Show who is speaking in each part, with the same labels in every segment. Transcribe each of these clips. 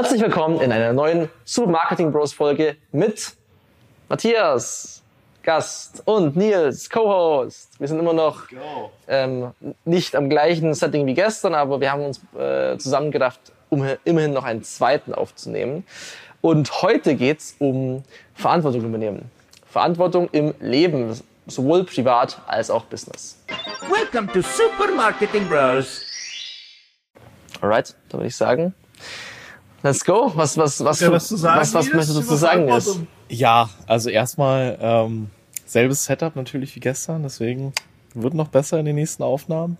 Speaker 1: Herzlich willkommen in einer neuen Super Marketing Bros Folge mit Matthias, Gast und Nils, Co-Host. Wir sind immer noch ähm, nicht am gleichen Setting wie gestern, aber wir haben uns äh, zusammengedacht, um immerhin noch einen zweiten aufzunehmen. Und heute geht's um Verantwortung übernehmen. Verantwortung im Leben, sowohl privat als auch Business.
Speaker 2: Welcome to Super Marketing Bros.
Speaker 1: Alright, dann würde ich sagen, let's go. Was, was, was,
Speaker 3: Ja, was sagen,
Speaker 1: was, was möchtest du zu sagen ist?
Speaker 4: Ja, also erstmal ähm, selbes Setup natürlich wie gestern, deswegen wird noch besser in den nächsten Aufnahmen.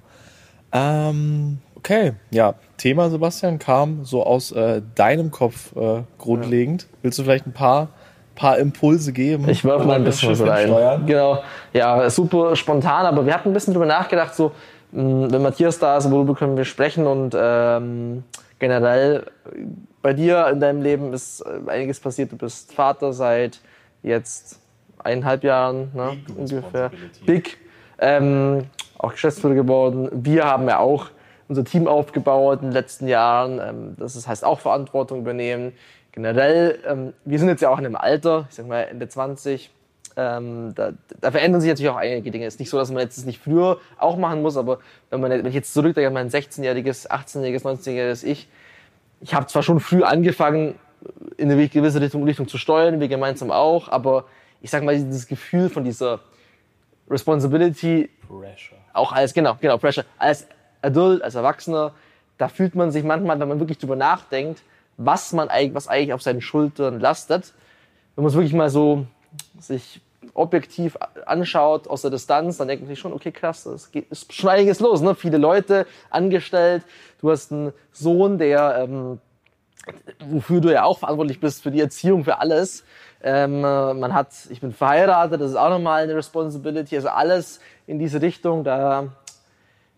Speaker 4: Ähm, okay, ja, Thema Sebastian kam so aus äh, deinem Kopf äh, grundlegend. Willst du vielleicht ein paar paar Impulse geben?
Speaker 1: Ich werfe mal ein bisschen was rein.
Speaker 4: steuern?
Speaker 1: Genau. Ja, super spontan, aber wir hatten ein bisschen drüber nachgedacht, so, mh, wenn Matthias da ist, worüber können wir sprechen und ähm, generell bei dir in deinem Leben ist äh, einiges passiert. Du bist Vater seit jetzt eineinhalb Jahren, ne,
Speaker 4: Big
Speaker 1: ungefähr. Big. Ähm, auch Geschäftsführer geworden. Wir haben ja auch unser Team aufgebaut in den letzten Jahren. Ähm, das heißt auch Verantwortung übernehmen. Generell, ähm, wir sind jetzt ja auch in einem Alter, ich sag mal Ende 20. Ähm, da, da verändern sich natürlich auch einige Dinge. Es ist nicht so, dass man jetzt das nicht früher auch machen muss, aber wenn, man, wenn ich jetzt zurückdenke an mein 16-jähriges, 18-jähriges, 19-jähriges Ich, ich habe zwar schon früh angefangen, in eine gewisse Richtung, Richtung zu steuern, wir gemeinsam auch, aber ich sag mal, dieses Gefühl von dieser Responsibility
Speaker 4: Pressure.
Speaker 1: auch als, genau, genau, Pressure, als Adult, als Erwachsener, da fühlt man sich manchmal, wenn man wirklich drüber nachdenkt, was man eigentlich, was eigentlich auf seinen Schultern lastet, wenn man es wirklich mal so sich objektiv anschaut aus der Distanz, dann denkt man sich schon, okay, krass, es ist schon einiges los, ne? Viele Leute angestellt, du hast einen Sohn, der, ähm, wofür du ja auch verantwortlich bist, für die Erziehung, für alles. Ähm, äh, man hat, ich bin verheiratet, das ist auch nochmal eine Responsibility, also alles in diese Richtung, da,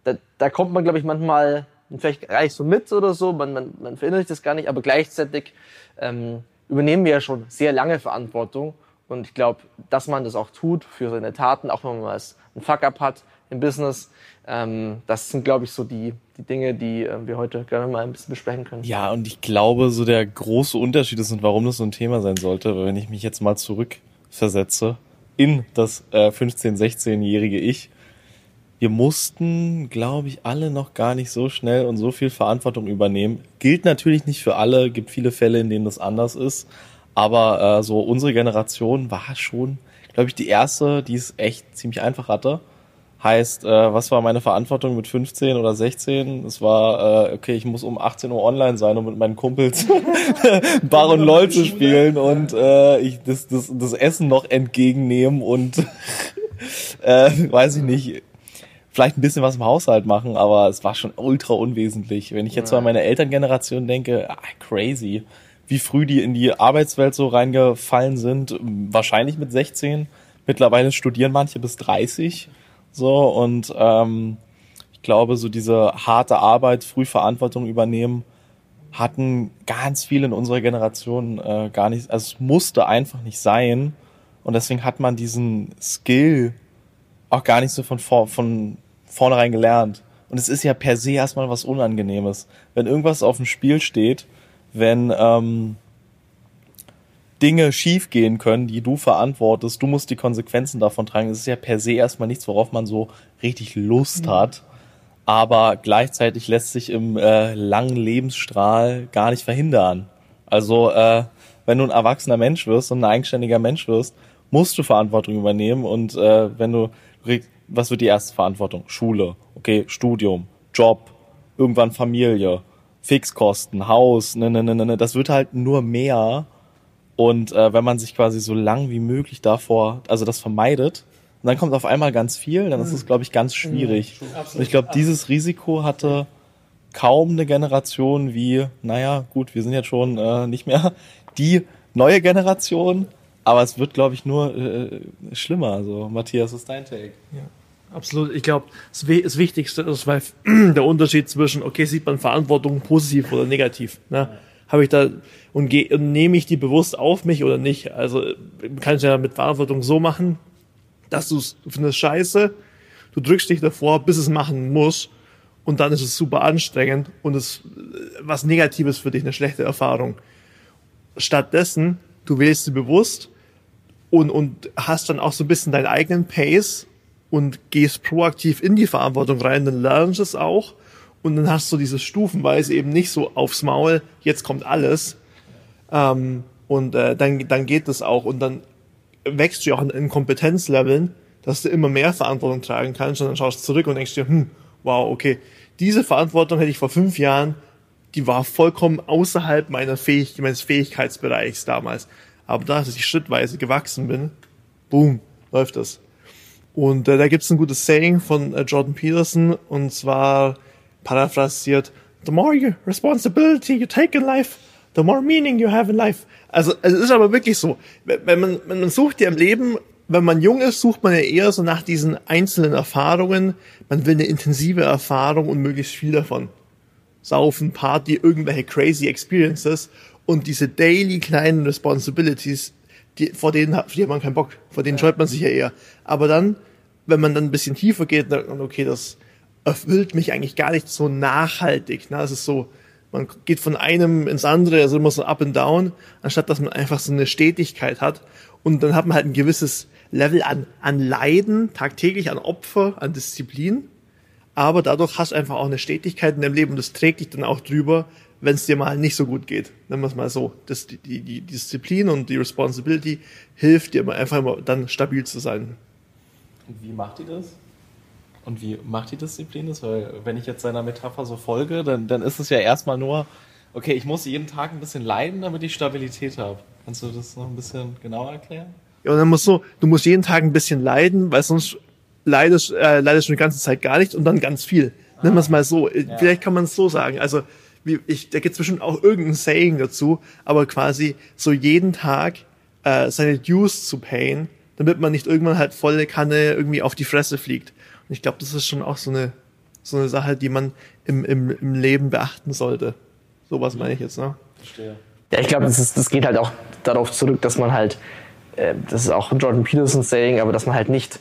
Speaker 1: da, da kommt man, glaube ich, manchmal vielleicht gar nicht so mit oder so, man, man, man verinnerlicht das gar nicht, aber gleichzeitig ähm, übernehmen wir ja schon sehr lange Verantwortung und ich glaube, dass man das auch tut für seine Taten, auch wenn man mal einen Fuck-up hat im Business, ähm, das sind, glaube ich, so die, die Dinge, die äh, wir heute gerne mal ein bisschen besprechen können.
Speaker 4: Ja, und ich glaube, so der große Unterschied ist und warum das so ein Thema sein sollte, weil wenn ich mich jetzt mal zurückversetze in das äh, 15-, 16-jährige Ich, wir mussten, glaube ich, alle noch gar nicht so schnell und so viel Verantwortung übernehmen. Gilt natürlich nicht für alle, gibt viele Fälle, in denen das anders ist. Aber äh, so unsere Generation war schon, glaube ich, die erste, die es echt ziemlich einfach hatte. Heißt, äh, was war meine Verantwortung mit 15 oder 16? Es war, äh, okay, ich muss um 18 Uhr online sein, um mit meinen Kumpels Bar und LOL zu spielen und äh, ich das, das, das Essen noch entgegennehmen und äh, weiß ich nicht, vielleicht ein bisschen was im Haushalt machen, aber es war schon ultra unwesentlich. Wenn ich jetzt so an meine Elterngeneration denke, ah, crazy, wie früh die in die Arbeitswelt so reingefallen sind, wahrscheinlich mit 16. Mittlerweile studieren manche bis 30. So, und ähm, ich glaube, so diese harte Arbeit, früh Verantwortung übernehmen, hatten ganz viele in unserer Generation äh, gar nicht, also es musste einfach nicht sein. Und deswegen hat man diesen Skill auch gar nicht so von, vor, von vornherein gelernt. Und es ist ja per se erstmal was Unangenehmes. Wenn irgendwas auf dem Spiel steht, wenn ähm, Dinge schiefgehen können, die du verantwortest, du musst die Konsequenzen davon tragen. Das ist ja per se erstmal nichts, worauf man so richtig Lust hat. Aber gleichzeitig lässt sich im äh, langen Lebensstrahl gar nicht verhindern. Also äh, wenn du ein erwachsener Mensch wirst und ein eigenständiger Mensch wirst, musst du Verantwortung übernehmen. Und äh, wenn du, was wird die erste Verantwortung? Schule, okay, Studium, Job, irgendwann Familie, Fixkosten, Haus, ne, ne, ne, ne, ne. Das wird halt nur mehr. Und äh, wenn man sich quasi so lang wie möglich davor, also das vermeidet, und dann kommt auf einmal ganz viel, dann ist es, glaube ich, ganz schwierig. Und ich glaube, dieses Risiko hatte kaum eine Generation wie, naja, gut, wir sind jetzt schon äh, nicht mehr die neue Generation, aber es wird, glaube ich, nur äh, schlimmer. Also, Matthias, was ist dein Take?
Speaker 3: Absolut. Ich glaube, das, Wi- das Wichtigste ist, weil der Unterschied zwischen, okay, sieht man Verantwortung positiv oder negativ. Ne? Habe ich da und, und nehme ich die bewusst auf mich oder nicht? Also kann ich ja mit Verantwortung so machen, dass du es findest scheiße, du drückst dich davor, bis es machen muss und dann ist es super anstrengend und es was Negatives für dich, eine schlechte Erfahrung. Stattdessen, du wählst sie bewusst und, und hast dann auch so ein bisschen deinen eigenen Pace und gehst proaktiv in die Verantwortung rein, dann lernst du es auch und dann hast du dieses stufenweise eben nicht so aufs Maul, jetzt kommt alles ähm, und äh, dann, dann geht das auch und dann wächst du auch in, in Kompetenzleveln, dass du immer mehr Verantwortung tragen kannst und dann schaust du zurück und denkst dir, hm, wow, okay, diese Verantwortung hätte ich vor fünf Jahren, die war vollkommen außerhalb meiner Fähig meines Fähigkeitsbereichs damals. Aber da, dass ich schrittweise gewachsen bin, boom, läuft das. Und äh, da gibt's ein gutes Saying von äh, Jordan Peterson und zwar paraphrasiert, the more you responsibility you take in life, the more meaning you have in life. Also es ist aber wirklich so, wenn man, wenn man sucht ja im Leben, wenn man jung ist, sucht man ja eher so nach diesen einzelnen Erfahrungen. Man will eine intensive Erfahrung und möglichst viel davon. Saufen, Party, irgendwelche crazy Experiences und diese daily kleinen Responsibilities, die, vor denen hat, die hat man keinen Bock, vor denen scheut man sich ja eher. Aber dann, wenn man dann ein bisschen tiefer geht, dann, okay, das erfüllt mich eigentlich gar nicht so nachhaltig. Ne? Das ist so, man geht von einem ins andere, also immer so up and down, anstatt dass man einfach so eine Stetigkeit hat. Und dann hat man halt ein gewisses Level an, an Leiden, tagtäglich an Opfer, an Disziplin. Aber dadurch hast du einfach auch eine Stetigkeit in deinem Leben und das trägt dich dann auch drüber, wenn es dir mal nicht so gut geht. Nennen wir es mal so. Das, die, die, Disziplin und die Responsibility hilft dir einfach immer dann stabil zu sein.
Speaker 4: Und wie macht die das? Und wie macht die Disziplin das? Weil wenn ich jetzt seiner Metapher so folge, dann, dann ist es ja erstmal nur, okay, ich muss jeden Tag ein bisschen leiden, damit ich Stabilität habe. Kannst du das noch ein bisschen genauer erklären?
Speaker 3: Ja, und dann musst du, du musst jeden Tag ein bisschen leiden, weil sonst leidest, äh, leidest du die ganze Zeit gar nicht und dann ganz viel. Ah. Nennen wir es mal so. Ja. Vielleicht kann man es so sagen. Also, wie, ich, da gibt es bestimmt auch irgendein Saying dazu, aber quasi so jeden Tag äh, seine Dues zu payen, damit man nicht irgendwann halt volle Kanne irgendwie auf die Fresse fliegt. Und ich glaube, das ist schon auch so eine, so eine Sache, die man im, im, im Leben beachten sollte. Sowas meine ich jetzt, ne?
Speaker 1: Verstehe. Ja, ich glaube, das, ist, das geht halt auch darauf zurück, dass man halt, äh, das ist auch Jordan Peterson saying, aber dass man halt nicht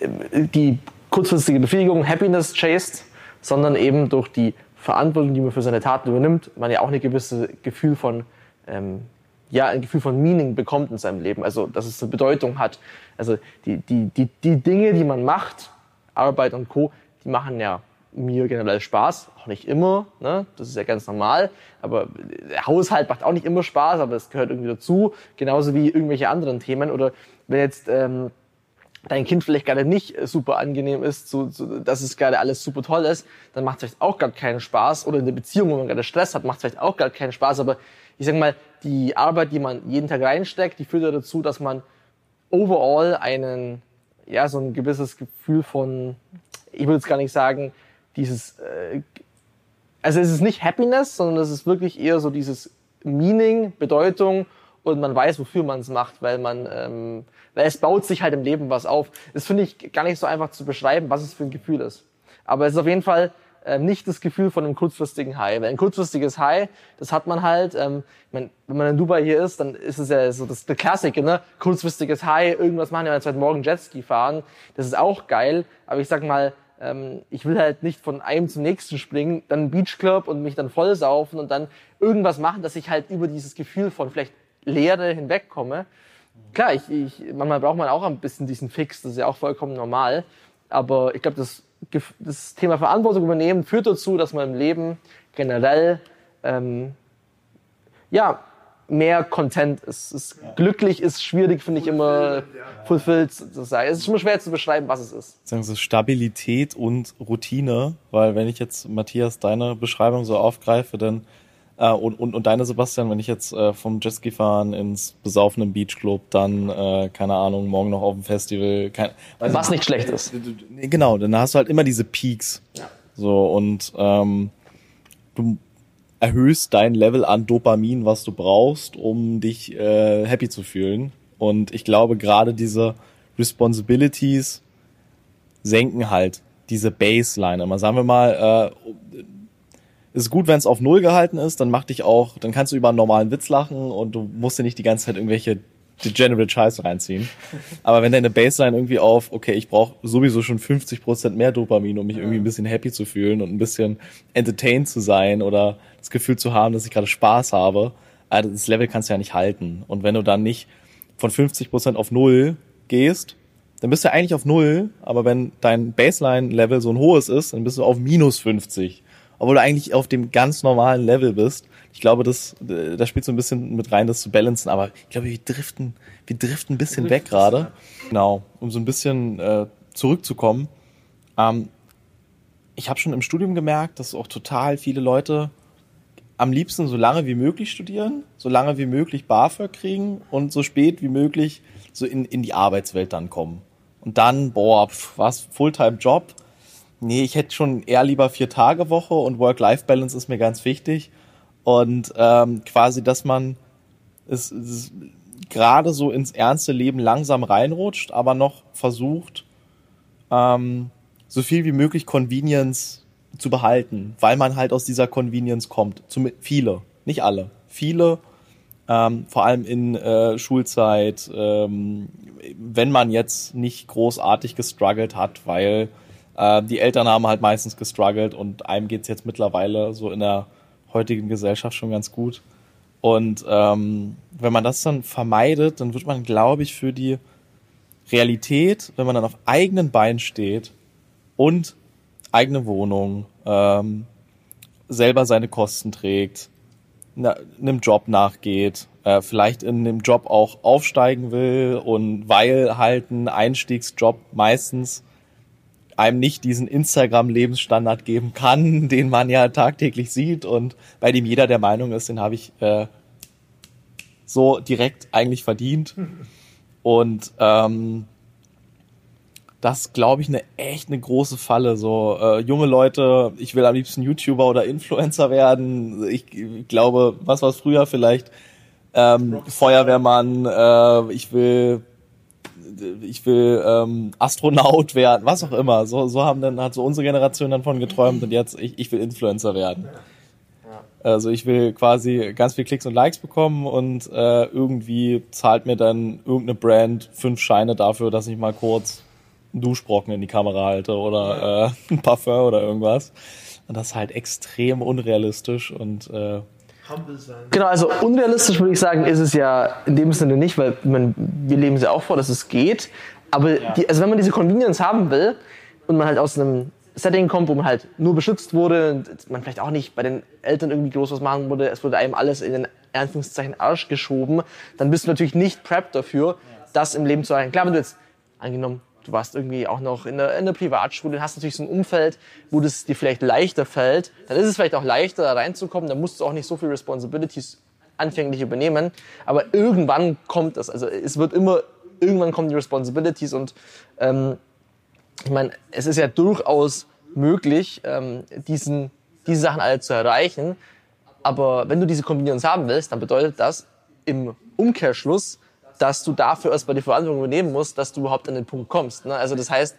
Speaker 1: äh, die kurzfristige Befriedigung, Happiness chased, sondern eben durch die Verantwortung, die man für seine Taten übernimmt, man ja auch ein gewisses Gefühl von, ähm, ja, ein Gefühl von Meaning bekommt in seinem Leben. Also, dass es eine Bedeutung hat. Also, die, die, die, die Dinge, die man macht, Arbeit und Co., die machen ja mir generell Spaß, auch nicht immer, ne? das ist ja ganz normal, aber der Haushalt macht auch nicht immer Spaß, aber es gehört irgendwie dazu, genauso wie irgendwelche anderen Themen oder wenn jetzt ähm, dein Kind vielleicht gerade nicht super angenehm ist, so, so, dass es gerade alles super toll ist, dann macht es vielleicht auch gar keinen Spaß. Oder in der Beziehung, wo man gerade Stress hat, macht es vielleicht auch gar keinen Spaß, aber ich sag mal, die Arbeit, die man jeden Tag reinsteckt, die führt ja dazu, dass man overall einen, ja, so ein gewisses Gefühl von, ich würde jetzt gar nicht sagen, dieses, äh, also es ist nicht Happiness, sondern es ist wirklich eher so dieses Meaning, Bedeutung und man weiß, wofür man es macht, weil man, ähm, weil es baut sich halt im Leben was auf. Das finde ich gar nicht so einfach zu beschreiben, was es für ein Gefühl ist. Aber es ist auf jeden Fall äh, nicht das Gefühl von einem kurzfristigen High. Weil ein kurzfristiges High, das hat man halt, ähm, mein, wenn man in Dubai hier ist, dann ist es ja so das, der Klassiker, ne? Kurzfristiges High, irgendwas machen, ja, jetzt heute Morgen Jetski fahren. Das ist auch geil, aber ich sag mal, ähm, ich will halt nicht von einem zum nächsten springen, dann Beachclub und mich dann vollsaufen und dann irgendwas machen, dass ich halt über dieses Gefühl von vielleicht Leere hinwegkomme. Klar, ich, ich, manchmal braucht man auch ein bisschen diesen Fix, das ist ja auch vollkommen normal. Aber ich glaube, das, das Thema Verantwortung übernehmen führt dazu, dass man im Leben generell ähm, ja, mehr content ist. ist ja. Glücklich ist schwierig, finde ich immer, fulfilled zu sein. Es ist immer schwer zu beschreiben, was es ist.
Speaker 4: Sagen Sie Stabilität und Routine, weil wenn ich jetzt, Matthias, deine Beschreibung so aufgreife, dann äh, und, und, und deine, Sebastian, wenn ich jetzt äh, vom Jetski fahren ins besaufenen Beachclub, dann, äh, keine Ahnung, morgen noch auf dem Festival. Kein,
Speaker 1: Was nicht schlecht ist.
Speaker 4: Genau, dann hast du halt immer diese Peaks. Ja. So, und ähm, du erhöhst dein Level an Dopamin, was du brauchst, um dich äh, happy zu fühlen. Und ich glaube, gerade diese Responsibilities senken halt diese Baseline immer. Sagen wir mal, äh, ist gut, wenn es auf Null gehalten ist, dann mach dich auch, dann kannst du über einen normalen Witz lachen und du musst dir nicht die ganze Zeit irgendwelche degenerate Scheiße reinziehen. Aber wenn deine Baseline irgendwie auf, okay, ich brauche sowieso schon 50% mehr Dopamin, um mich irgendwie ein bisschen happy zu fühlen und ein bisschen entertained zu sein oder das Gefühl zu haben, dass ich gerade Spaß habe, also das Level kannst du ja nicht halten. Und wenn du dann nicht von 50% auf Null gehst, dann bist du eigentlich auf Null, aber wenn dein Baseline-Level so ein hohes ist, dann bist du auf minus 50. Obwohl du eigentlich auf dem ganz normalen Level bist. Ich glaube, das, äh, da spielt so ein bisschen mit rein, das zu balancen, aber ich glaube, wir driften, wir driften ein bisschen weg gerade. Genau, um so ein bisschen äh, zurückzukommen. Ähm, ich habe schon im Studium gemerkt, dass auch total viele Leute am liebsten so lange wie möglich studieren, so lange wie möglich BAföG kriegen und so spät wie möglich so in, in die Arbeitswelt dann kommen. Und dann, boah, pf, was, Fulltime-Job? Nee, ich hätte schon eher lieber vier Tage Woche und Work-Life-Balance ist mir ganz wichtig. Und ähm, quasi, dass man es, es gerade so ins ernste Leben langsam reinrutscht, aber noch versucht, ähm, so viel wie möglich Convenience zu behalten, weil man halt aus dieser Convenience kommt. Zum, viele, nicht alle, viele, ähm, vor allem in äh, Schulzeit, ähm, wenn man jetzt nicht großartig gestruggelt hat, weil äh, die Eltern haben halt meistens gestruggelt und einem geht's jetzt mittlerweile so in der heutigen Gesellschaft schon ganz gut. Und ähm, wenn man das dann vermeidet, dann wird man, glaube ich, für die Realität, wenn man dann auf eigenen Beinen steht und eigene Wohnung, ähm, selber seine Kosten trägt, na, einem Job nachgeht, äh, vielleicht in dem Job auch aufsteigen will und weil halt ein Einstiegsjob meistens einem nicht diesen Instagram-Lebensstandard geben kann, den man ja tagtäglich sieht und bei dem jeder der Meinung ist, den habe ich äh, so direkt eigentlich verdient. Und ähm, das glaube ich eine echt eine große Falle. So äh, junge Leute, ich will am liebsten YouTuber oder Influencer werden. Ich, ich glaube, was war es früher vielleicht? Ähm, Feuerwehrmann. Äh, ich will ich will ähm, Astronaut werden, was auch immer. So, so haben dann hat so unsere Generation dann von geträumt und jetzt ich, ich will Influencer werden. Also ich will quasi ganz viel Klicks und Likes bekommen und äh, irgendwie zahlt mir dann irgendeine Brand fünf Scheine dafür, dass ich mal kurz einen Duschbrocken in die Kamera halte oder äh, ein Parfum oder irgendwas. Und das ist halt extrem unrealistisch und äh,
Speaker 1: Genau, also unrealistisch würde ich sagen, ist es ja in dem Sinne nicht, weil man, wir leben sie auch vor, dass es geht. Aber die, also wenn man diese Convenience haben will und man halt aus einem Setting kommt, wo man halt nur beschützt wurde und man vielleicht auch nicht bei den Eltern irgendwie groß was machen wurde, es wurde einem alles in den Anführungszeichen Arsch geschoben, dann bist du natürlich nicht prepped dafür, das im Leben zu erreichen. Klar, wenn du jetzt angenommen du warst irgendwie auch noch in der, in der Privatschule, hast natürlich so ein Umfeld, wo das dir vielleicht leichter fällt, dann ist es vielleicht auch leichter, da reinzukommen, dann musst du auch nicht so viel Responsibilities anfänglich übernehmen, aber irgendwann kommt das, also es wird immer, irgendwann kommen die Responsibilities und ähm, ich meine, es ist ja durchaus möglich, ähm, diesen, diese Sachen alle zu erreichen, aber wenn du diese Kombinations haben willst, dann bedeutet das im Umkehrschluss, dass du dafür erstmal die Verantwortung übernehmen musst, dass du überhaupt an den Punkt kommst. Ne? Also das heißt,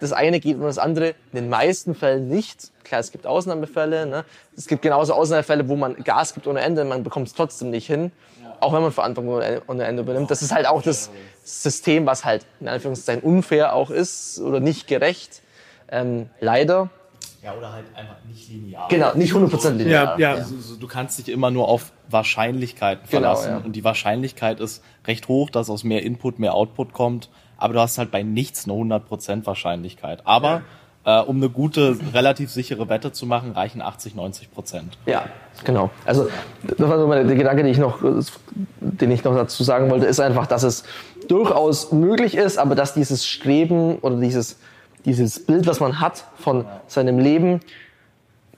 Speaker 1: das eine geht und das andere in den meisten Fällen nicht. Klar, es gibt Ausnahmefälle. Ne? Es gibt genauso Ausnahmefälle, wo man Gas gibt ohne Ende, man bekommt es trotzdem nicht hin, auch wenn man Verantwortung ohne Ende übernimmt. Das ist halt auch das System, was halt in Anführungszeichen unfair auch ist oder nicht gerecht. Ähm, leider.
Speaker 4: Ja, oder halt einfach nicht linear.
Speaker 1: Genau, nicht 100% linear.
Speaker 3: Ja, ja.
Speaker 4: Also, so, du kannst dich immer nur auf Wahrscheinlichkeiten
Speaker 1: Genau,
Speaker 4: verlassen.
Speaker 1: ja.
Speaker 4: Und die Wahrscheinlichkeit ist recht hoch, dass aus mehr Input mehr Output kommt. Aber du hast halt bei nichts eine 100% Wahrscheinlichkeit. Aber äh, um eine gute, relativ sichere Wette zu machen, reichen 80, 90 Prozent.
Speaker 1: Ja, genau. Also das war so mein, der Gedanke, den ich, noch, den ich noch dazu sagen wollte, ist einfach, dass es durchaus möglich ist, aber dass dieses Streben oder dieses, dieses Bild, was man hat von seinem Leben,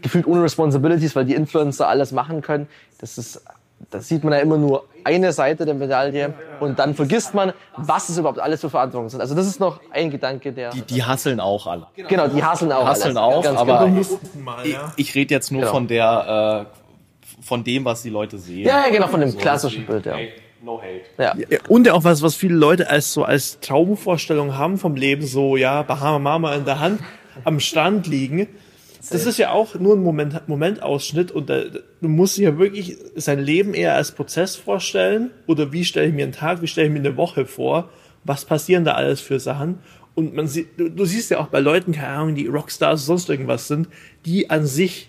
Speaker 1: gefühlt ohne Responsibilities, weil die Influencer alles machen können, das ist, das sieht man ja immer nur eine Seite der Medaille und dann vergisst man, was es überhaupt alles für Verantwortung sind. Also das ist noch ein Gedanke, der
Speaker 4: Die, die hasseln auch alle.
Speaker 1: genau, die hasseln auch,
Speaker 4: Hasseln
Speaker 1: alles.
Speaker 4: auch,
Speaker 1: Ganz
Speaker 4: aber
Speaker 1: genau.
Speaker 3: Mal,
Speaker 4: ich, ich rede jetzt nur
Speaker 1: Genau.
Speaker 4: von der, äh, von dem, was die Leute sehen.
Speaker 1: ja, ja, genau von dem klassischen Bild, ja.
Speaker 4: No hate.
Speaker 1: ja.
Speaker 3: Ja, Und ja auch was, was viele Leute als so als Traumvorstellung haben vom Leben, so ja, Bahama Mama in der Hand am Strand liegen das ist ja auch nur ein Moment, Momentausschnitt und da, du musst dir ja wirklich sein Leben eher als Prozess vorstellen oder wie stelle ich mir einen Tag, wie stelle ich mir eine Woche vor, was passieren da alles für Sachen und man sieht, du, du siehst ja auch bei Leuten, keine Ahnung, die Rockstars, sonst irgendwas sind, die an sich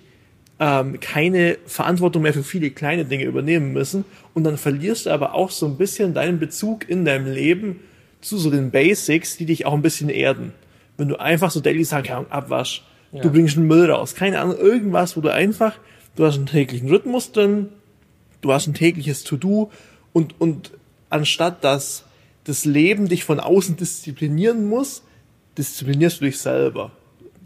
Speaker 3: ähm, keine Verantwortung mehr für viele kleine Dinge übernehmen müssen und dann verlierst du aber auch so ein bisschen deinen Bezug in deinem Leben zu so den Basics, die dich auch ein bisschen erden. Wenn du einfach so daily sagst, keine Ahnung, Abwasch, du bringst einen Müll raus, keine Ahnung, irgendwas, wo du einfach, du hast einen täglichen Rhythmus drin, du hast ein tägliches To-Do und, und anstatt dass das Leben dich von außen disziplinieren muss, disziplinierst du dich selber.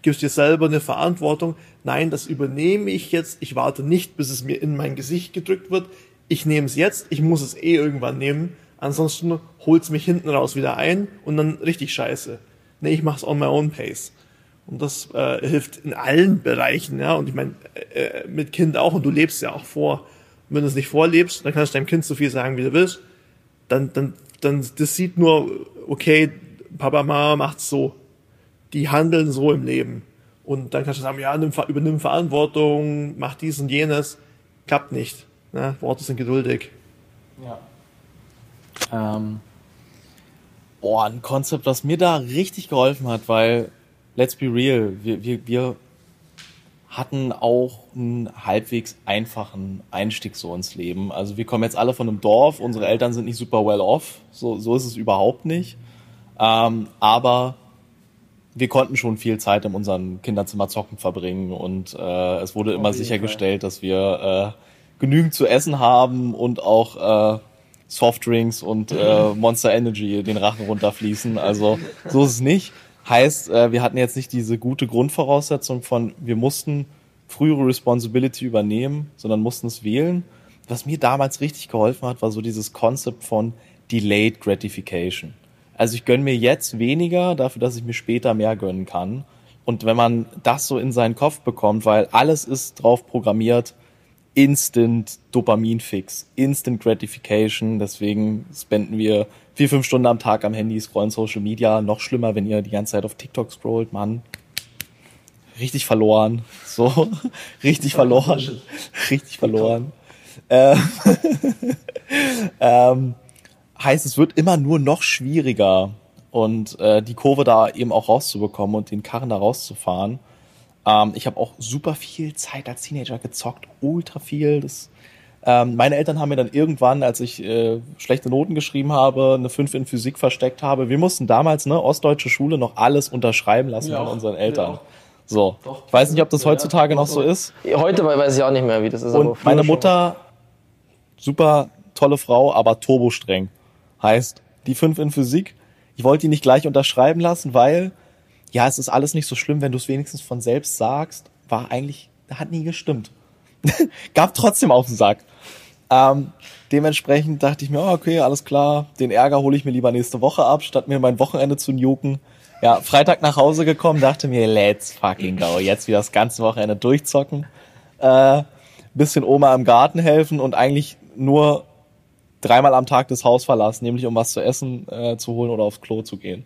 Speaker 3: Gibst dir selber eine Verantwortung. Nein, das übernehme ich jetzt. Ich warte nicht, bis es mir in mein Gesicht gedrückt wird. Ich nehme es jetzt. Ich muss es eh irgendwann nehmen. Ansonsten holt's mich hinten raus wieder ein und dann richtig scheiße. Nee, ich mach's on my own pace. Und das äh, hilft in allen Bereichen, ja. Und ich meine, äh, äh, mit Kind auch, und du lebst ja auch vor. Und wenn du es nicht vorlebst, dann kannst du deinem Kind so viel sagen, wie du willst. Dann, dann, dann, das sieht nur, okay, Papa, Mama macht's so. Die handeln so im Leben. Und dann kannst du sagen, ja, nimm, übernimm Verantwortung, mach dies und jenes. Klappt nicht. Ne? Worte sind geduldig.
Speaker 4: Ähm, boah, ein Konzept, was mir da richtig geholfen hat, weil, let's be real, wir, wir, wir hatten auch einen halbwegs einfachen Einstieg so ins Leben. Also wir kommen jetzt alle von einem Dorf, unsere Eltern sind nicht super well off, so, so ist es überhaupt nicht. Ähm, aber wir konnten schon viel Zeit in unserem Kinderzimmer zocken verbringen und äh, es wurde immer
Speaker 1: jeden
Speaker 4: sichergestellt, dass wir äh, genügend zu essen haben und auch äh, Softdrinks und äh, Monster Energy den Rachen runterfließen. Also so ist es nicht. Heißt, äh, wir hatten jetzt nicht diese gute Grundvoraussetzung von, wir mussten frühere Responsibility übernehmen, sondern mussten es wählen. Was mir damals richtig geholfen hat, war so dieses Konzept von Delayed Gratification. Also ich gönne mir jetzt weniger dafür, dass ich mir später mehr gönnen kann. Und wenn man das so in seinen Kopf bekommt, weil alles ist drauf programmiert, Instant Dopaminfix, Instant Gratification. Deswegen spenden wir vier, fünf Stunden am Tag am Handy, scrollen Social Media. Noch schlimmer, wenn ihr die ganze Zeit auf TikTok scrollt, Mann. Richtig verloren. So, richtig verloren. Richtig verloren. Ähm, ähm, heißt, es wird immer nur noch schwieriger und äh, die Kurve da eben auch rauszubekommen und den Karren da rauszufahren. Ähm, ich habe auch super viel Zeit als Teenager gezockt, ultra viel. Das, ähm, meine Eltern haben mir dann irgendwann, als ich äh, schlechte Noten geschrieben habe, eine 5 in Physik versteckt habe. Wir mussten damals, ne, ostdeutsche Schule, noch alles unterschreiben lassen
Speaker 1: Ja,
Speaker 4: von unseren Eltern.
Speaker 1: auch.
Speaker 4: So, ich weiß nicht, ob das heutzutage noch so ist.
Speaker 1: Heute weiß ich auch nicht mehr, wie das ist.
Speaker 4: Und meine. Mutter, super tolle Frau, aber turbostreng. Heißt, die 5 in Physik, ich wollte die nicht gleich unterschreiben lassen, weil, ja, es ist alles nicht so schlimm, wenn du es wenigstens von selbst sagst, war eigentlich, hat nie gestimmt. Gab trotzdem auf den Sack. Ähm, dementsprechend dachte ich mir, oh, okay, alles klar, den Ärger hole ich mir lieber nächste Woche ab, statt mir mein Wochenende zu nuken. Ja, Freitag nach Hause gekommen, dachte mir, let's fucking go, jetzt wieder das ganze Wochenende durchzocken. Äh, bisschen Oma im Garten helfen und eigentlich nur dreimal am Tag das Haus verlassen, nämlich um was zu essen äh, zu holen oder aufs Klo zu gehen.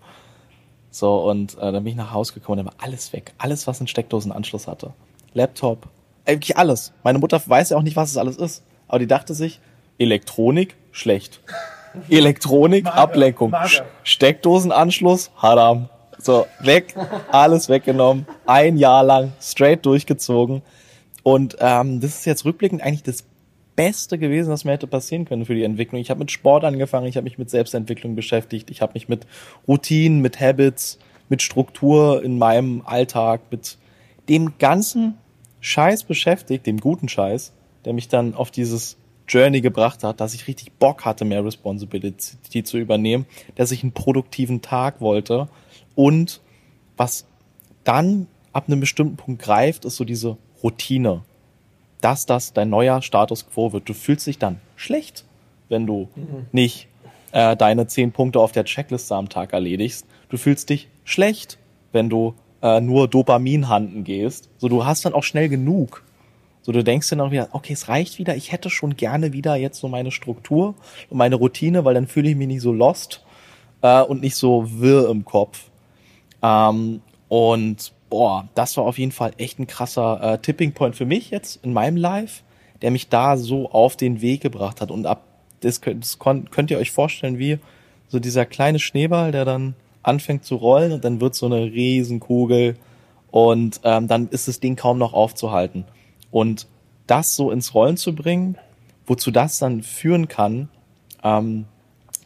Speaker 4: So, und äh, dann bin ich nach Hause gekommen und dann war alles weg. Alles, was einen Steckdosenanschluss hatte. Laptop, eigentlich alles. Meine Mutter weiß ja auch nicht, was es alles ist. Aber die dachte sich, Elektronik, schlecht. Elektronik, Ablenkung. Sch- Steckdosenanschluss, Haram. So, weg, alles weggenommen. Ein Jahr lang, straight durchgezogen. Und ähm, das ist jetzt rückblickend eigentlich das Beste gewesen, was mir hätte passieren können für die Entwicklung. Ich habe mit Sport angefangen, ich habe mich mit Selbstentwicklung beschäftigt, ich habe mich mit Routinen, mit Habits, mit Struktur in meinem Alltag, mit dem ganzen Scheiß beschäftigt, dem guten Scheiß, der mich dann auf dieses Journey gebracht hat, dass ich richtig Bock hatte, mehr Responsibility zu übernehmen, dass ich einen produktiven Tag wollte und was dann ab einem bestimmten Punkt greift, ist so diese Routine dass das dein neuer Status quo wird. Du fühlst dich dann schlecht, wenn du nicht äh, deine zehn Punkte auf der Checkliste am Tag erledigst. Du fühlst dich schlecht, wenn du äh, nur Dopamin handen gehst. So, du hast dann auch schnell genug. So, du denkst dann auch wieder, okay, es reicht wieder. Ich hätte schon gerne wieder jetzt so meine Struktur und meine Routine, weil dann fühle ich mich nicht so lost äh, und nicht so wirr im Kopf. Ähm, und boah, das war auf jeden Fall echt ein krasser äh, Tipping Point für mich jetzt in meinem Live, der mich da so auf den Weg gebracht hat. Und ab das könnt, das könnt ihr euch vorstellen, wie so dieser kleine Schneeball, der dann anfängt zu rollen und dann wird so eine Riesenkugel und ähm, dann ist das Ding kaum noch aufzuhalten. Und das so ins Rollen zu bringen, wozu das dann führen kann, ähm,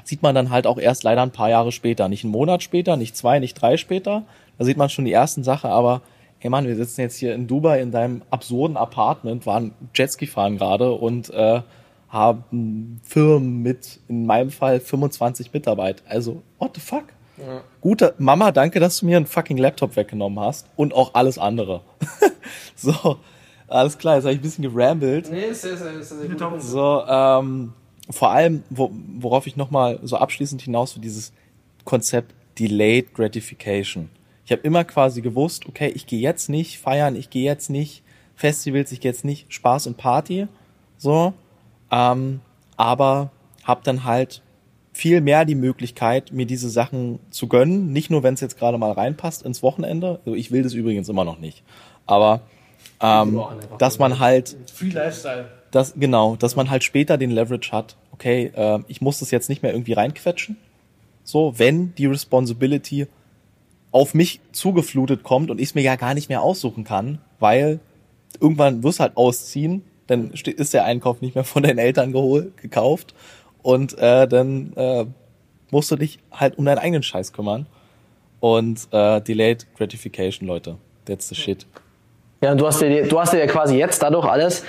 Speaker 4: sieht man dann halt auch erst leider ein paar Jahre später. Nicht einen Monat später, nicht zwei, nicht drei später. Da sieht man schon die ersten Sachen, aber hey Mann, wir sitzen jetzt hier in Dubai in deinem absurden Apartment, waren Jetski fahren gerade und äh, haben Firmen mit, in meinem Fall, 25 Mitarbeiter. Also, what the fuck? Gute Mama, danke, dass du mir einen fucking Laptop weggenommen hast und auch alles andere. so, alles klar, jetzt habe ich ein bisschen gerambelt.
Speaker 1: Nee, ist sehr, sehr, sehr, sehr gut.
Speaker 4: So, ähm, vor allem, wo, worauf ich nochmal so abschließend hinaus will, dieses Konzept Delayed Gratification. Ich habe immer quasi gewusst, okay, ich gehe jetzt nicht feiern, ich gehe jetzt nicht Festivals, ich gehe jetzt nicht Spaß und Party, so, ähm, aber habe dann halt viel mehr die Möglichkeit, mir diese Sachen zu gönnen. Nicht nur, wenn es jetzt gerade mal reinpasst ins Wochenende. Also ich will das übrigens immer noch nicht. Aber ähm, dass man halt
Speaker 3: Free Lifestyle.
Speaker 4: das, genau, dass man halt später den Leverage hat, okay, äh, ich muss das jetzt nicht mehr irgendwie reinquetschen. So, wenn die Responsibility auf mich zugeflutet kommt und ich es mir ja gar nicht mehr aussuchen kann, weil irgendwann wirst halt ausziehen, dann ist der Einkauf nicht mehr von deinen Eltern geholt, gekauft und äh, dann äh, musst du dich halt um deinen eigenen Scheiß kümmern. Und äh, Delayed Gratification, Leute, that's the shit.
Speaker 1: Ja, und du hast dir, du hast dir ja quasi jetzt dadurch alles,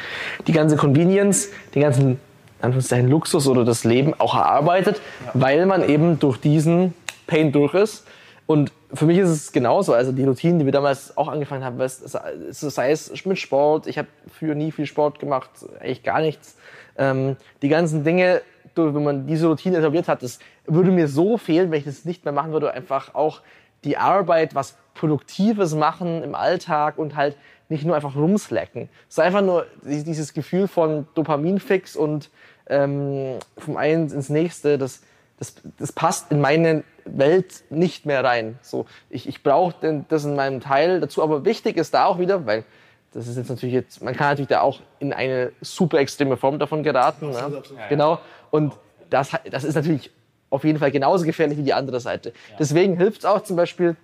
Speaker 1: die ganze Convenience, den ganzen Anführungszeichen Luxus oder das Leben auch erarbeitet, weil man eben durch diesen Pain durch ist. Und für mich ist es genauso. Also die Routinen, die wir damals auch angefangen haben, sei es mit Sport, ich habe früher nie viel Sport gemacht, eigentlich gar nichts. Ähm, die ganzen Dinge, wenn man diese Routine etabliert hat, das würde mir so fehlen, wenn ich das nicht mehr machen würde. Einfach auch die Arbeit, was Produktives machen im Alltag und halt nicht nur einfach rumslacken. Es ist einfach nur die- dieses Gefühl von Dopaminfix und ähm, vom einen ins nächste, das, das, das passt in meine Welt nicht mehr rein. So, ich, ich brauche das in meinem Teil dazu, aber wichtig ist da auch wieder, weil das ist jetzt natürlich jetzt, man kann natürlich da auch in eine super extreme Form davon geraten. Ne? Genau. Und das, das ist natürlich auf jeden Fall genauso gefährlich wie die andere Seite. Deswegen hilft es auch zum Beispiel,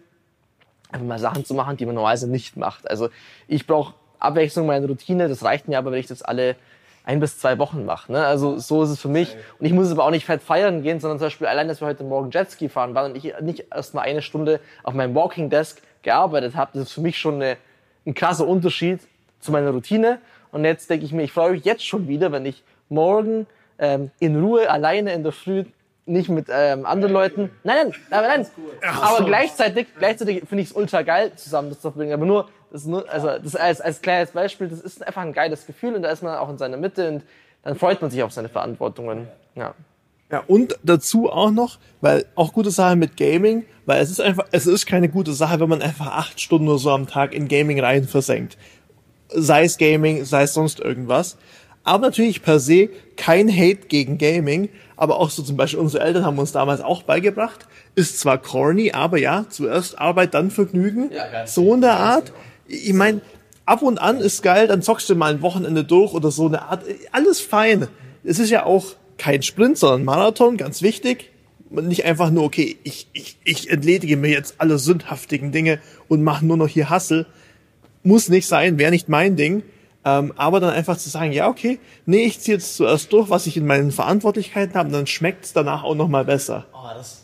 Speaker 1: einfach mal Sachen zu machen, die man normalerweise nicht macht. Also ich brauche Abwechslung, meine Routine, das reicht mir aber, wenn ich das alle ein bis zwei Wochen mache. Ne? Also so ist es für mich. Und ich muss aber auch nicht fett feiern gehen, sondern zum Beispiel allein, dass wir heute Morgen Jetski fahren waren und ich nicht erst mal eine Stunde auf meinem Walking Desk gearbeitet habe, das ist für mich schon eine, ein krasser Unterschied zu meiner Routine. Und jetzt denke ich mir, ich freue mich jetzt schon wieder, wenn ich morgen ähm, in Ruhe alleine in der Früh nicht mit ähm, anderen Leuten. Nein, nein, nein, nein. Aber gleichzeitig, gleichzeitig finde ich es ultra geil, zusammen das zu verbringen. Aber nur, das ist nur, also das als, als kleines Beispiel, das ist einfach ein geiles Gefühl und da ist man auch in seiner Mitte und dann freut man sich auf seine Verantwortungen. Ja.
Speaker 3: Ja, und dazu auch noch, weil auch gute Sache mit Gaming, weil es ist einfach, es ist keine gute Sache, wenn man einfach acht Stunden oder so am Tag in Gaming rein versenkt. Sei es Gaming, sei es sonst irgendwas. Aber natürlich per se kein Hate gegen Gaming, aber auch so zum Beispiel unsere Eltern haben uns damals auch beigebracht, ist zwar corny, aber ja, zuerst Arbeit, dann Vergnügen, so in der Art. Ich meine, ab und an ist geil, dann zockst du mal ein Wochenende durch oder so eine Art, alles fein. Es ist ja auch kein Sprint, sondern Marathon, ganz wichtig. Und Nicht einfach nur, okay, ich, ich, ich entledige mir jetzt alle sündhaftigen Dinge und mache nur noch hier Hassel. Muss nicht sein, wäre nicht mein Ding. Ähm, aber dann einfach zu sagen, ja, okay, nee, ich ziehe jetzt zuerst durch, was ich in meinen Verantwortlichkeiten habe, dann schmeckt's danach auch nochmal besser.
Speaker 4: Oh, das,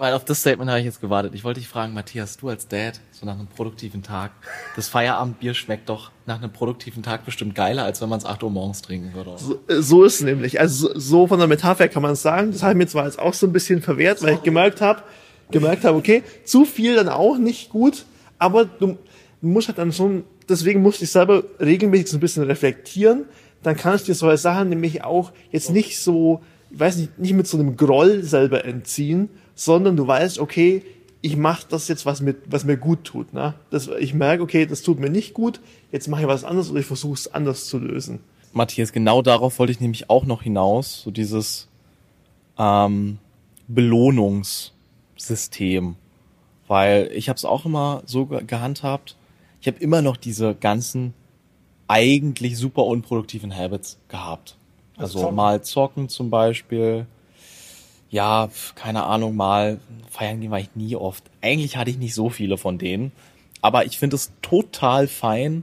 Speaker 4: weil auf das Statement habe ich jetzt gewartet. Ich wollte dich fragen, Matthias, du als Dad, so nach einem produktiven Tag, das Feierabendbier schmeckt doch nach einem produktiven Tag bestimmt geiler, als wenn man es 8 Uhr morgens trinken würde.
Speaker 3: So, äh, so ist es nämlich. Also so- von der Metapher kann man es sagen. Das habe ich mir zwar jetzt auch so ein bisschen verwehrt, weil ich gemerkt habe, gemerkt habe, okay, zu viel dann auch nicht gut, aber du, musst halt dann schon, deswegen musst du dich selber regelmäßig so ein bisschen reflektieren. Dann kannst du dir solche Sachen nämlich auch jetzt nicht so, ich weiß nicht, nicht mit so einem Groll selber entziehen, sondern du weißt, okay, ich mache das jetzt, was mir, was mir gut tut. Ne? Das, ich merke, okay, das tut mir nicht gut, jetzt mache ich was anderes oder ich versuche es anders zu lösen.
Speaker 4: Matthias, genau darauf wollte ich nämlich auch noch hinaus, so dieses ähm, Belohnungssystem. Weil ich habe es auch immer so ge gehandhabt, ich habe immer noch diese ganzen eigentlich super unproduktiven Habits gehabt. Also
Speaker 3: zocken.
Speaker 4: mal zocken zum Beispiel. Ja, keine Ahnung, mal feiern gehen war ich nie oft. Eigentlich hatte ich nicht so viele von denen. Aber ich finde es total fein,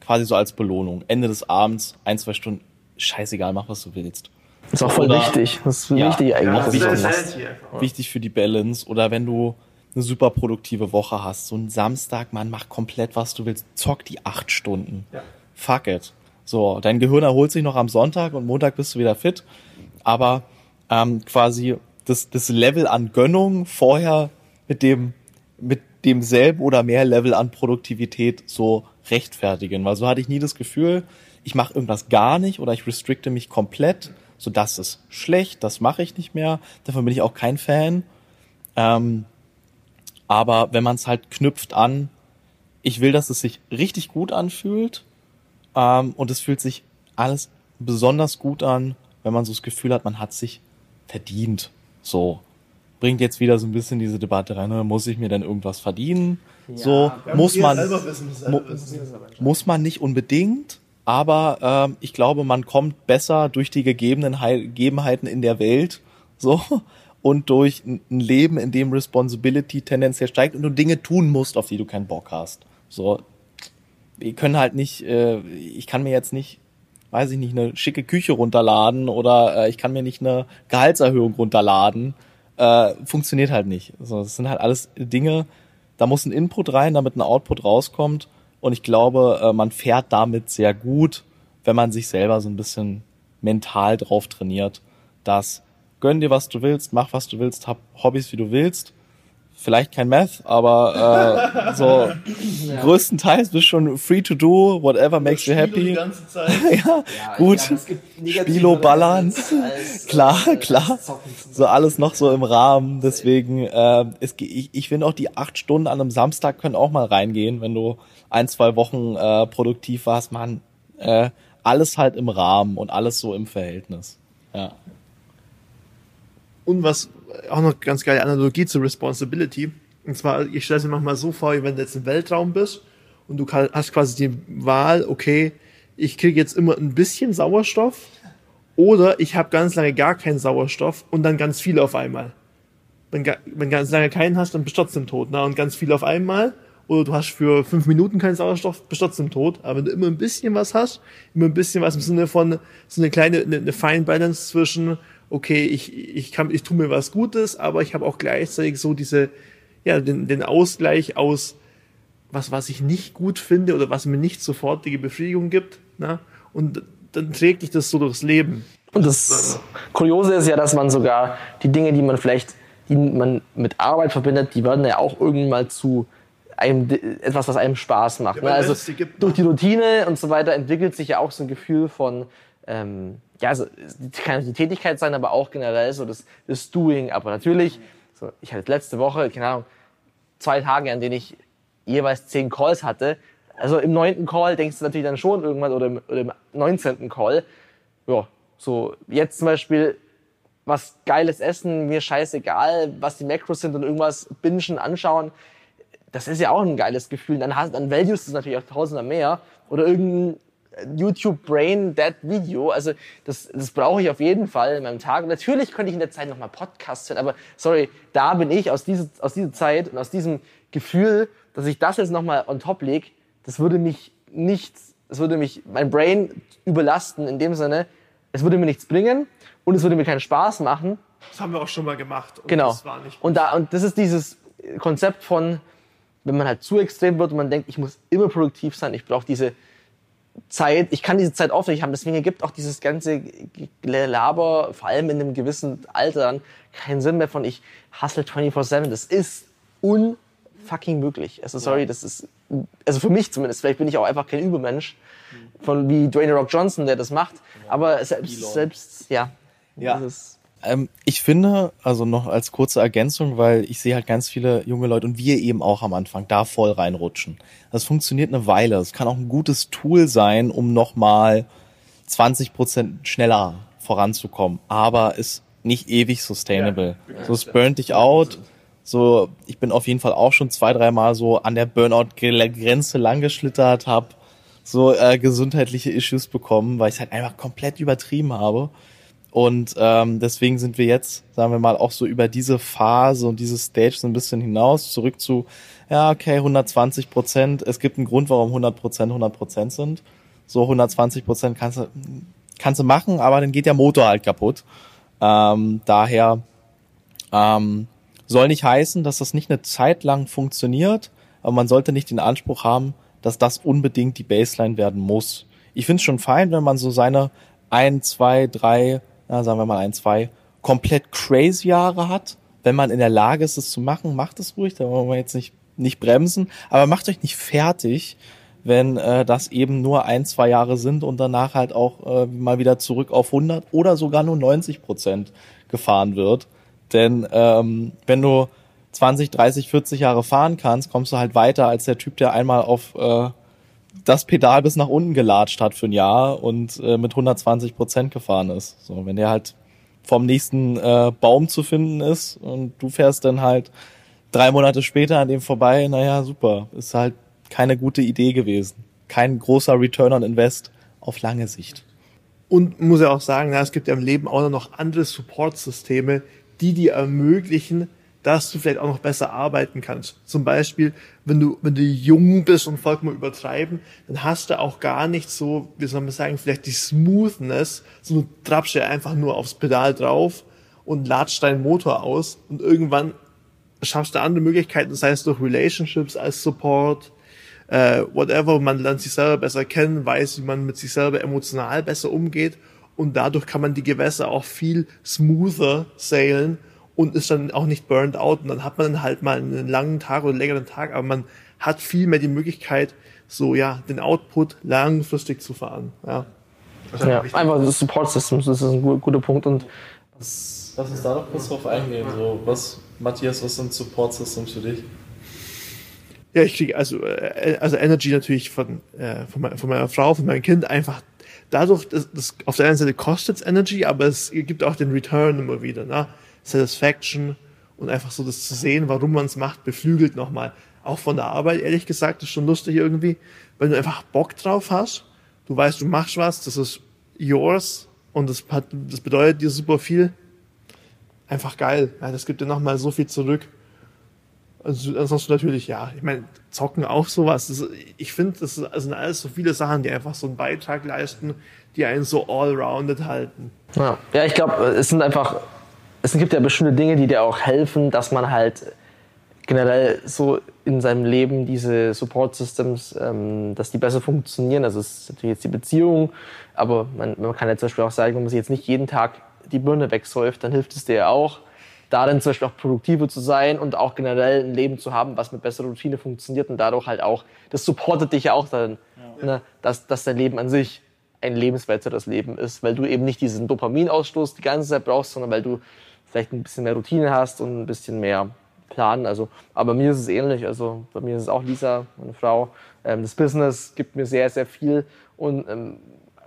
Speaker 4: quasi so als Belohnung. Ende des Abends, ein, zwei Stunden, scheißegal, mach was du willst.
Speaker 1: ist auch voll
Speaker 4: Oder-
Speaker 1: wichtig. Das ist
Speaker 4: Ja.
Speaker 1: wichtig eigentlich,
Speaker 4: Ja,
Speaker 1: dass du das
Speaker 4: wichtig.
Speaker 1: machst.
Speaker 4: wichtig für die Balance oder wenn du eine super produktive Woche hast, so ein Samstag, man mach komplett was du willst, zock die acht Stunden. Fuck it. So, dein Gehirn erholt sich noch am Sonntag und Montag bist du wieder fit, aber ähm, quasi das, das Level an Gönnung vorher mit dem mit demselben oder mehr Level an Produktivität so rechtfertigen, weil so hatte ich nie das Gefühl, ich mache irgendwas gar nicht oder ich restrikte mich komplett, so das ist schlecht, das mache ich nicht mehr, davon bin ich auch kein Fan. Ähm, aber wenn man es halt knüpft an, ich will, dass es sich richtig gut anfühlt ähm, und es fühlt sich alles besonders gut an, wenn man so das Gefühl hat, man hat sich verdient. So bringt jetzt wieder so ein bisschen diese Debatte rein, ne? muss ich mir denn irgendwas verdienen? so muss man mu muss man nicht unbedingt, aber ähm, ich glaube, man kommt besser durch die gegebenen Hei- Gegebenheiten in der Welt so und durch ein ein Leben, in dem Responsibility tendenziell steigt und du Dinge tun musst, auf die du keinen Bock hast. So, wir können halt nicht, äh, ich kann mir jetzt nicht, weiß ich nicht, eine schicke Küche runterladen oder äh, ich kann mir nicht eine Gehaltserhöhung runterladen. Äh, funktioniert halt nicht. So, das sind halt alles Dinge, da muss ein Input rein, damit ein Output rauskommt. Und ich glaube, äh, man fährt damit sehr gut, wenn man sich selber so ein bisschen mental drauf trainiert, dass gönn dir, was du willst, mach, was du willst, hab Hobbys, wie du willst. Vielleicht kein Math, aber äh, so größtenteils bist schon free to do, whatever makes you happy.
Speaker 3: ganze Zeit.
Speaker 4: ja, gut. Spilo ballern. Klar, klar. So alles noch so im Rahmen. Deswegen, äh, es, ich, ich finde auch die acht Stunden an einem Samstag können auch mal reingehen, wenn du ein, zwei Wochen äh, produktiv warst. Man, äh, alles halt im Rahmen und alles so im Verhältnis. Ja.
Speaker 3: Und was auch noch ganz geile Analogie zur Responsibility. Und zwar, ich stelle es mir manchmal so vor, wenn du jetzt im Weltraum bist und du hast quasi die Wahl, okay, ich kriege jetzt immer ein bisschen Sauerstoff oder ich habe ganz lange gar keinen Sauerstoff und dann ganz viel auf einmal. Wenn, wenn ganz lange keinen hast, dann bist du trotzdem tot. Ne? Und ganz viel auf einmal. Oder du hast für fünf Minuten keinen Sauerstoff, bist trotzdem tot. Aber wenn du immer ein bisschen was hast, immer ein bisschen was im Sinne von so eine kleine, eine, eine Fine Balance zwischen, okay, ich, ich kann, ich tue mir was Gutes, aber ich habe auch gleichzeitig so diese, ja, den, den Ausgleich aus was, was ich nicht gut finde oder was mir nicht sofortige Befriedigung gibt. Ne? Und dann trägt dich das so durchs Leben.
Speaker 1: Und das Kuriose ist ja, dass man sogar die Dinge, die man vielleicht, die man mit Arbeit verbindet, die werden ja auch irgendwann mal zu einem, etwas, was einem Spaß macht.
Speaker 3: weil
Speaker 1: ne? Also durch die Routine und so weiter entwickelt sich ja auch so ein Gefühl von, ähm, ja, also, kann die Tätigkeit sein, aber auch generell so das, das Doing. Aber natürlich, so, ich hatte letzte Woche, keine Ahnung, zwei Tage, an denen ich jeweils zehn Calls hatte. Also im neunten Call denkst du natürlich dann schon irgendwann oder im, oder im 19. Call, ja, so jetzt zum Beispiel was geiles essen, mir scheißegal, was die Macros sind und irgendwas bingen, anschauen. Das ist ja auch ein geiles Gefühl. Dann, hast, dann valuest du es natürlich auch tausender mehr. Oder irgendein YouTube Brain Dead Video. Also das, das brauche ich auf jeden Fall in meinem Tag. Und natürlich könnte ich in der Zeit nochmal Podcasts hören, aber sorry, da bin ich aus, diese, aus dieser Zeit und aus diesem Gefühl, dass ich das jetzt nochmal on top lege, das würde mich nichts, das würde mich, mein Brain überlasten in dem Sinne, es würde mir nichts bringen und es würde mir keinen Spaß machen.
Speaker 3: Das haben wir auch schon mal gemacht. Und
Speaker 1: Genau.
Speaker 3: Das war nicht
Speaker 1: Und da, und das ist dieses Konzept von, wenn man halt zu extrem wird und man denkt, ich muss immer produktiv sein, ich brauche diese Zeit, ich kann diese Zeit aufwendig haben, deswegen gibt auch dieses ganze Laber, vor allem in einem gewissen Alter dann, keinen Sinn mehr von ich hustle 24-7. Das ist unfucking möglich. Also sorry, das ist, also für mich zumindest, vielleicht bin ich auch einfach kein Übermensch, von wie Dwayne Rock Johnson, der das macht, aber selbst, selbst, ja.
Speaker 4: Ja.
Speaker 1: Das ist,
Speaker 4: Ähm, ich finde, also noch als kurze Ergänzung, weil ich sehe halt ganz viele junge Leute und wir eben auch am Anfang da voll reinrutschen. Das funktioniert eine Weile. Es kann auch ein gutes Tool sein, um nochmal 20 Prozent schneller voranzukommen, aber ist nicht ewig sustainable. so, es burnt dich out So, ich bin auf jeden Fall auch schon zwei, dreimal so an der Burnout-Grenze langgeschlittert, habe so äh, gesundheitliche Issues bekommen, weil ich halt einfach komplett übertrieben habe. Und ähm, deswegen sind wir jetzt, sagen wir mal, auch so über diese Phase und diese Stage so ein bisschen hinaus, zurück zu, ja, okay, 120 Prozent. Es gibt einen Grund, warum 100 Prozent 100 Prozent sind. So 120 Prozent kannst du, kannst du machen, aber dann geht der Motor halt kaputt. Ähm, daher ähm, soll nicht heißen, dass das nicht eine Zeit lang funktioniert, aber man sollte nicht den Anspruch haben, dass das unbedingt die Baseline werden muss. Ich finde es schon fein, wenn man so seine ein, zwei, drei ja, sagen wir mal ein, zwei, komplett crazy Jahre hat, wenn man in der Lage ist, es zu machen, macht es ruhig, da wollen wir jetzt nicht, nicht bremsen, aber macht euch nicht fertig, wenn äh, das eben nur ein, zwei Jahre sind und danach halt auch äh, mal wieder zurück auf 100 oder sogar nur 90 Prozent gefahren wird. Denn ähm, wenn du 20, 30, 40 Jahre fahren kannst, kommst du halt weiter als der Typ, der einmal auf äh, das Pedal bis nach unten gelatscht hat für ein Jahr und äh, mit 120 Prozent gefahren ist. So, wenn der halt vom nächsten äh, Baum zu finden ist und du fährst dann halt drei Monate später an dem vorbei, naja, super. Ist halt keine gute Idee gewesen. Kein großer Return on Invest auf lange Sicht.
Speaker 3: Und muss ja auch sagen, na, es gibt ja im Leben auch noch andere Support-Systeme, die dir ermöglichen, dass du vielleicht auch noch besser arbeiten kannst. Zum Beispiel, wenn du, wenn du jung bist und vollkommen übertreiben, dann hast du auch gar nicht so, wie soll man sagen, vielleicht die Smoothness, so du ja einfach nur aufs Pedal drauf und latscht deinen Motor aus und irgendwann schaffst du andere Möglichkeiten, sei es durch Relationships als Support, äh, whatever, man lernt sich selber besser kennen, weiß, wie man mit sich selber emotional besser umgeht und dadurch kann man die Gewässer auch viel smoother sailen und ist dann auch nicht burned out. Und dann hat man dann halt mal einen langen Tag oder längeren Tag, aber man hat viel mehr die Möglichkeit, so ja, den Output langfristig zu fahren. Ja,
Speaker 1: ja einfach das Support Systems, das ist ein guter Punkt. Und
Speaker 4: Lass uns da noch kurz drauf eingehen. So, was, Matthias, was sind Support Systems für dich?
Speaker 3: Ja, ich kriege also, äh, also Energy natürlich von, äh, von, meiner, von meiner Frau, von meinem Kind einfach dadurch, dass, dass auf der einen Seite kostet es Energy, aber es gibt auch den Return immer wieder. Ne? Satisfaction und einfach so das zu sehen, warum man es macht, beflügelt nochmal. Auch von der Arbeit, ehrlich gesagt, ist schon lustig irgendwie, wenn du einfach Bock drauf hast, du weißt, du machst was, das ist yours und das, hat, das bedeutet dir super viel. Einfach geil. Ja, das gibt dir nochmal so viel zurück. Also, ansonsten natürlich, ja, ich meine, zocken auch sowas. Das, ich finde, das sind alles so viele Sachen, die einfach so einen Beitrag leisten, die einen so all-rounded halten.
Speaker 1: Ja, ja ich glaube, es sind einfach es gibt ja bestimmte Dinge, die dir auch helfen, dass man halt generell so in seinem Leben diese Support Systems, ähm, dass die besser funktionieren. Also es ist natürlich jetzt die Beziehung, aber man, man kann ja zum Beispiel auch sagen, wenn man sich jetzt nicht jeden Tag die Birne wegsäuft, dann hilft es dir ja auch, darin zum Beispiel auch produktiver zu sein und auch generell ein Leben zu haben, was mit besserer Routine funktioniert und dadurch halt auch, das supportet dich ja auch darin, ja. ne, dass, dass dein Leben an sich ein lebenswerteres Leben ist, weil du eben nicht diesen Dopaminausstoß die ganze Zeit brauchst, sondern weil du vielleicht ein bisschen mehr Routine hast und ein bisschen mehr Plan. Also, aber mir ist es ähnlich. Also bei mir ist es auch Lisa, meine Frau. Ähm, das Business gibt mir sehr, sehr viel und ähm,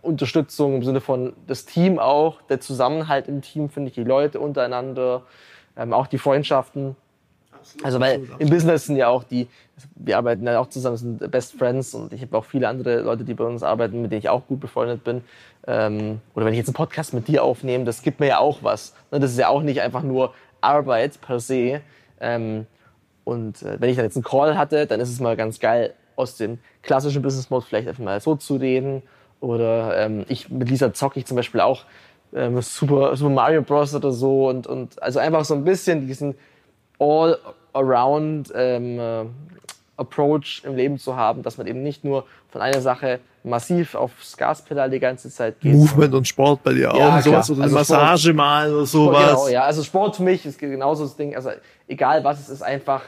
Speaker 1: Unterstützung im Sinne von das Team auch, der Zusammenhalt im Team, finde ich, die Leute untereinander, ähm, auch die Freundschaften. Also weil im Business sind ja auch die, wir arbeiten ja auch zusammen, sind Best Friends und ich habe auch viele andere Leute, die bei uns arbeiten, mit denen ich auch gut befreundet bin. Ähm, oder wenn ich jetzt einen Podcast mit dir aufnehme, das gibt mir ja auch was. Ne, das ist ja auch nicht einfach nur Arbeit per se. Ähm, und äh, wenn ich dann jetzt einen Call hatte, dann ist es mal ganz geil, aus dem klassischen Business Mode vielleicht einfach mal so zu reden. Oder ähm, ich mit Lisa zocke ich zum Beispiel auch ähm, Super, Super Mario Bros. oder so und, und also einfach so ein bisschen diesen all-around ähm, äh, Approach im Leben zu haben, dass man eben nicht nur von einer Sache massiv aufs Gaspedal die ganze Zeit geht.
Speaker 3: Movement und Sport bei dir auch ja, sowas oder also Massage Sport, mal oder sowas. Genau,
Speaker 1: ja, also Sport für mich ist genauso das Ding, also egal was es ist, einfach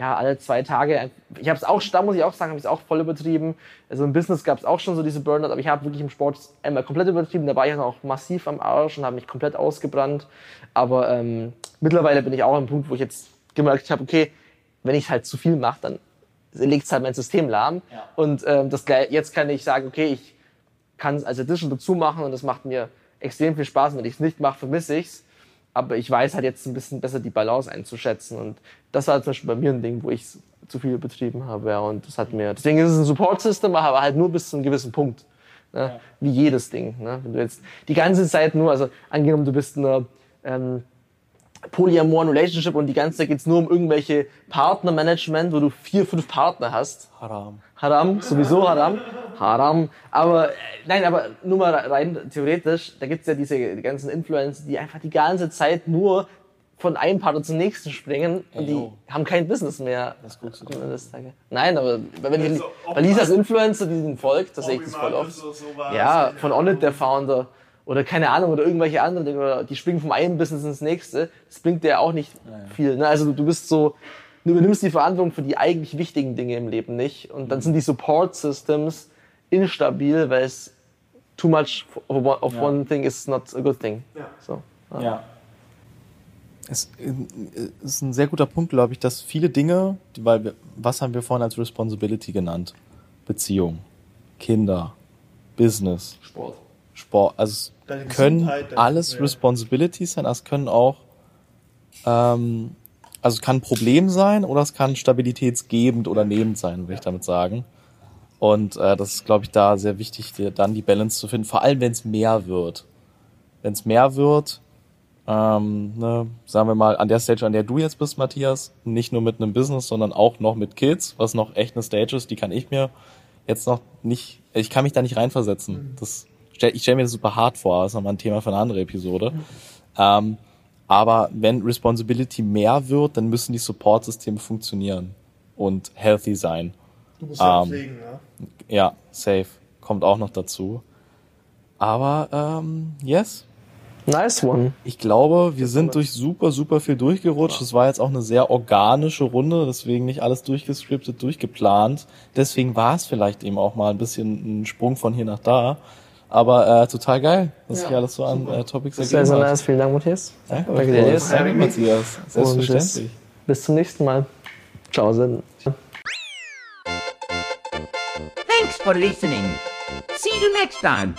Speaker 1: ja, alle zwei Tage. Ich habe es auch, da muss ich auch sagen, habe ich es auch voll übertrieben. Also im Business gab es auch schon so diese Burnout, aber ich habe wirklich im Sport einmal komplett übertrieben. Da war ich auch massiv am Arsch und habe mich komplett ausgebrannt. Aber ähm, mittlerweile bin ich auch am Punkt, wo ich jetzt gemerkt habe, okay, wenn ich halt zu viel mache, dann legt halt mein System lahm. Ja. Und ähm, das, jetzt kann ich sagen, okay, ich kann es als Edition dazu machen und das macht mir extrem viel Spaß. Und wenn ich es nicht mache, vermisse ich's. aber ich weiß halt jetzt ein bisschen besser die Balance einzuschätzen. Und das war zum Beispiel bei mir ein Ding, wo ich zu viel betrieben habe. Ja, und das hat mir, deswegen ist es ein Support-System, aber halt nur bis zu einem gewissen Punkt. Ne? Wie jedes Ding. Ne? Wenn du jetzt die ganze Zeit nur, also angenommen, du bist in einer ähm, polyamoren Relationship und die ganze Zeit geht's nur um irgendwelche Partnermanagement, wo du vier, fünf Partner hast.
Speaker 4: Haram.
Speaker 1: Haram, sowieso Haram. Haram. Aber äh, nein, aber nur mal rein theoretisch, da gibt's ja diese die ganzen Influencer, die einfach die ganze Zeit nur von einem Partner zum nächsten springen und die
Speaker 4: yo.
Speaker 1: haben kein Business mehr.
Speaker 4: Was guckst du
Speaker 1: des Tages. Nein, aber wenn ich, bei Lisas Influencer, die den folgt, das sehe ich das voll oft. Ja, von Onnit, der Founder. Oder keine Ahnung, oder irgendwelche anderen Dinge, oder die springen vom einen Business ins nächste. Das bringt dir auch nicht viel. Ne? Also du, du bist so, du übernimmst die Verantwortung für die eigentlich wichtigen Dinge im Leben nicht. Und dann sind die Support Systems instabil, weil es too much of one, of one thing is not a good thing. So.
Speaker 4: Ja. Es äh, ist ein sehr guter Punkt, glaube ich, dass viele Dinge, weil wir, was haben wir vorhin als Responsibility genannt? Beziehung, Kinder, Business,
Speaker 1: Sport.
Speaker 4: Sport. Also es können alles
Speaker 3: ja.
Speaker 4: Responsibilities sein, es können auch, ähm, also es kann ein Problem sein oder es kann stabilitätsgebend oder nehmend sein, würde ich damit sagen. Und äh, das ist, glaube ich, da sehr wichtig, dir dann die Balance zu finden, vor allem wenn es mehr wird. Wenn es mehr wird, ähm, ne, sagen wir mal, an der Stage, an der du jetzt bist, Matthias, nicht nur mit einem Business, sondern auch noch mit Kids, was noch echt eine Stage ist, die kann ich mir jetzt noch nicht, ich kann mich da nicht reinversetzen. Das stell, ich stelle mir das super hart vor, das ist nochmal ein Thema für eine andere Episode. Ähm, aber wenn Responsibility mehr wird, dann müssen die Support-Systeme funktionieren und healthy sein.
Speaker 3: Du musst ja
Speaker 4: Ähm,
Speaker 3: pflegen, ja.
Speaker 4: Ja, safe. Kommt auch noch dazu. Aber, ähm, yes.
Speaker 1: Nice one.
Speaker 4: Ich glaube, wir sind durch super, super viel durchgerutscht. Es war jetzt auch eine sehr organische Runde, deswegen nicht alles durchgescriptet, durchgeplant. Deswegen war es vielleicht eben auch mal ein bisschen ein Sprung von hier nach da. Aber äh, total geil, was sich alles so an äh, Topics
Speaker 1: Sehr,
Speaker 4: ergeben
Speaker 1: sehr
Speaker 4: hat.
Speaker 1: nice. Vielen Dank, Matthias.
Speaker 4: Danke,
Speaker 1: Danke dir.
Speaker 4: Danke, Matthias. Selbstverständlich.
Speaker 1: bis, bis zum nächsten Mal. Ciao. Sinn.
Speaker 2: Thanks for listening. See you next time.